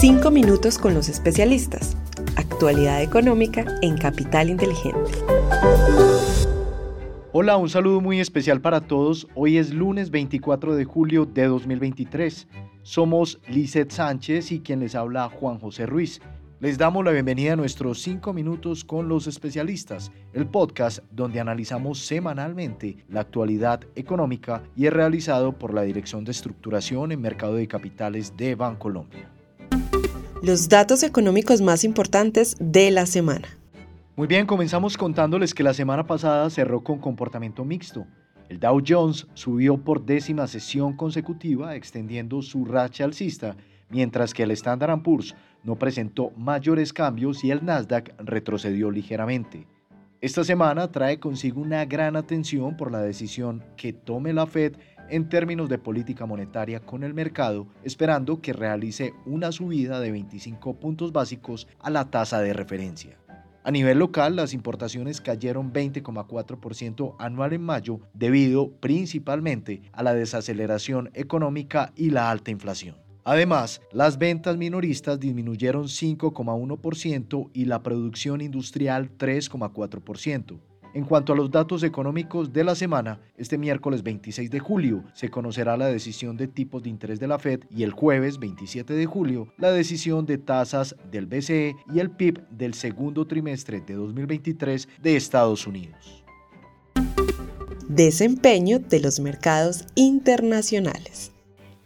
Cinco minutos con los especialistas. Actualidad económica en Capital Inteligente. Hola, un saludo muy especial para todos. Hoy es lunes 24 de julio de 2023. Somos Lizeth Sánchez y quien les habla Juan José Ruiz. Les damos la bienvenida a nuestros 5 minutos con los especialistas, el podcast donde analizamos semanalmente la actualidad económica y es realizado por la Dirección de Estructuración en Mercado de Capitales de Bancolombia. Los datos económicos más importantes de la semana. Muy bien, comenzamos contándoles que la semana pasada cerró con comportamiento mixto. El Dow Jones subió por décima sesión consecutiva, extendiendo su racha alcista, mientras que el Standard Poor's no presentó mayores cambios y el Nasdaq retrocedió ligeramente. Esta semana trae consigo una gran atención por la decisión que tome la Fed en términos de política monetaria con el mercado, esperando que realice una subida de 25 puntos básicos a la tasa de referencia. A nivel local, las importaciones cayeron 20,4% anual en mayo debido principalmente a la desaceleración económica y la alta inflación. Además, las ventas minoristas disminuyeron 5,1% y la producción industrial 3,4%. En cuanto a los datos económicos de la semana, este miércoles 26 de julio se conocerá la decisión de tipos de interés de la Fed y el jueves 27 de julio la decisión de tasas del BCE y el PIB del segundo trimestre de 2023 de Estados Unidos. Desempeño de los mercados internacionales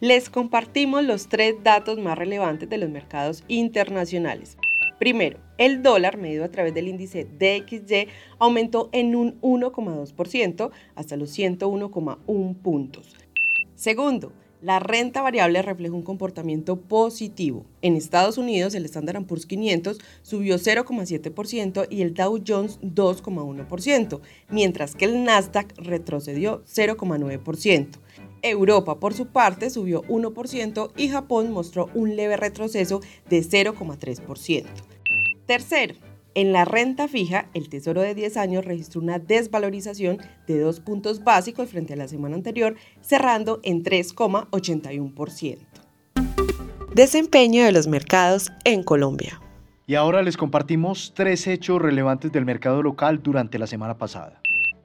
les compartimos los tres datos más relevantes de los mercados internacionales. Primero, el dólar medido a través del índice DXY aumentó en un 1,2% hasta los 101,1 puntos. Segundo, la renta variable refleja un comportamiento positivo. En Estados Unidos, el Standard Poor's 500 subió 0,7% y el Dow Jones 2,1%, mientras que el Nasdaq retrocedió 0,9%. Europa, por su parte, subió 1% y Japón mostró un leve retroceso de 0,3%. Tercero, en la renta fija, el Tesoro de 10 años registró una desvalorización de dos puntos básicos frente a la semana anterior, cerrando en 3,81%. Desempeño de los mercados en Colombia. Y ahora les compartimos tres hechos relevantes del mercado local durante la semana pasada.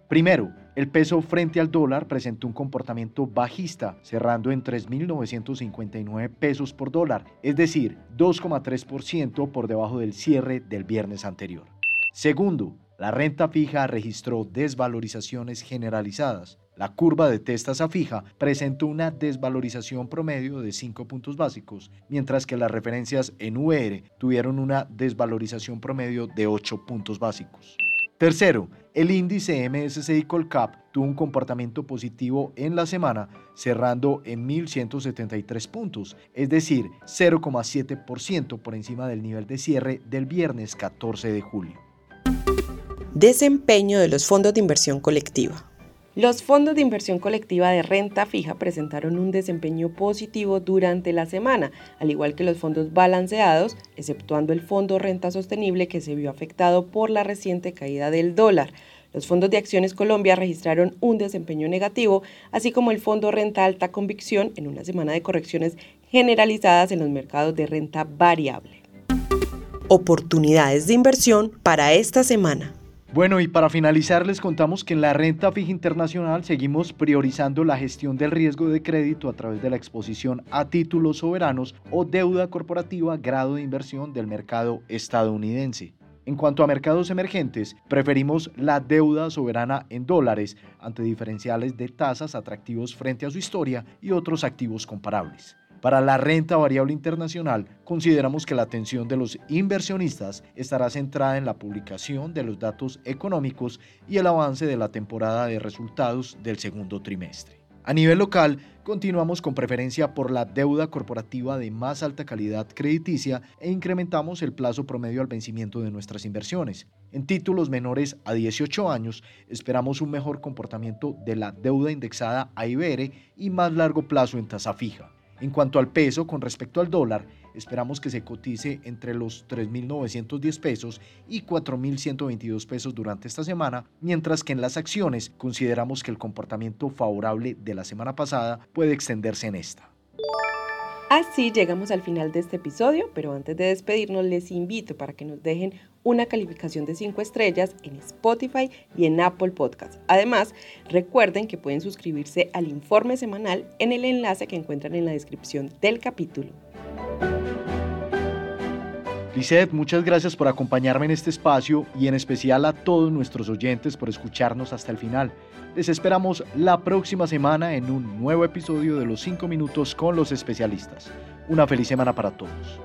Primero, el peso frente al dólar presentó un comportamiento bajista, cerrando en 3.959 pesos por dólar, es decir, 2,3% por debajo del cierre del viernes anterior. Segundo, la renta fija registró desvalorizaciones generalizadas. La curva de testa fija presentó una desvalorización promedio de 5 puntos básicos, mientras que las referencias en UR tuvieron una desvalorización promedio de 8 puntos básicos. Tercero, el índice MSCI Colcap tuvo un comportamiento positivo en la semana, cerrando en 1.173 puntos, es decir, 0,7% por encima del nivel de cierre del viernes 14 de julio. Desempeño de los fondos de inversión colectiva. Los fondos de inversión colectiva de renta fija presentaron un desempeño positivo durante la semana, al igual que los fondos balanceados, exceptuando el fondo renta sostenible que se vio afectado por la reciente caída del dólar. Los fondos de acciones Colombia registraron un desempeño negativo, así como el fondo renta alta convicción en una semana de correcciones generalizadas en los mercados de renta variable. Oportunidades de inversión para esta semana. Bueno, y para finalizar les contamos que en la renta fija internacional seguimos priorizando la gestión del riesgo de crédito a través de la exposición a títulos soberanos o deuda corporativa grado de inversión del mercado estadounidense. En cuanto a mercados emergentes, preferimos la deuda soberana en dólares ante diferenciales de tasas atractivos frente a su historia y otros activos comparables. Para la renta variable internacional, consideramos que la atención de los inversionistas estará centrada en la publicación de los datos económicos y el avance de la temporada de resultados del segundo trimestre. A nivel local, continuamos con preferencia por la deuda corporativa de más alta calidad crediticia e incrementamos el plazo promedio al vencimiento de nuestras inversiones. En títulos menores a 18 años, esperamos un mejor comportamiento de la deuda indexada a IBR y más largo plazo en tasa fija. En cuanto al peso con respecto al dólar, esperamos que se cotice entre los 3.910 pesos y 4.122 pesos durante esta semana, mientras que en las acciones consideramos que el comportamiento favorable de la semana pasada puede extenderse en esta. Así llegamos al final de este episodio, pero antes de despedirnos les invito para que nos dejen una calificación de 5 estrellas en Spotify y en Apple Podcast. Además, recuerden que pueden suscribirse al informe semanal en el enlace que encuentran en la descripción del capítulo. Lisette, muchas gracias por acompañarme en este espacio y en especial a todos nuestros oyentes por escucharnos hasta el final. Les esperamos la próxima semana en un nuevo episodio de Los 5 Minutos con los especialistas. Una feliz semana para todos.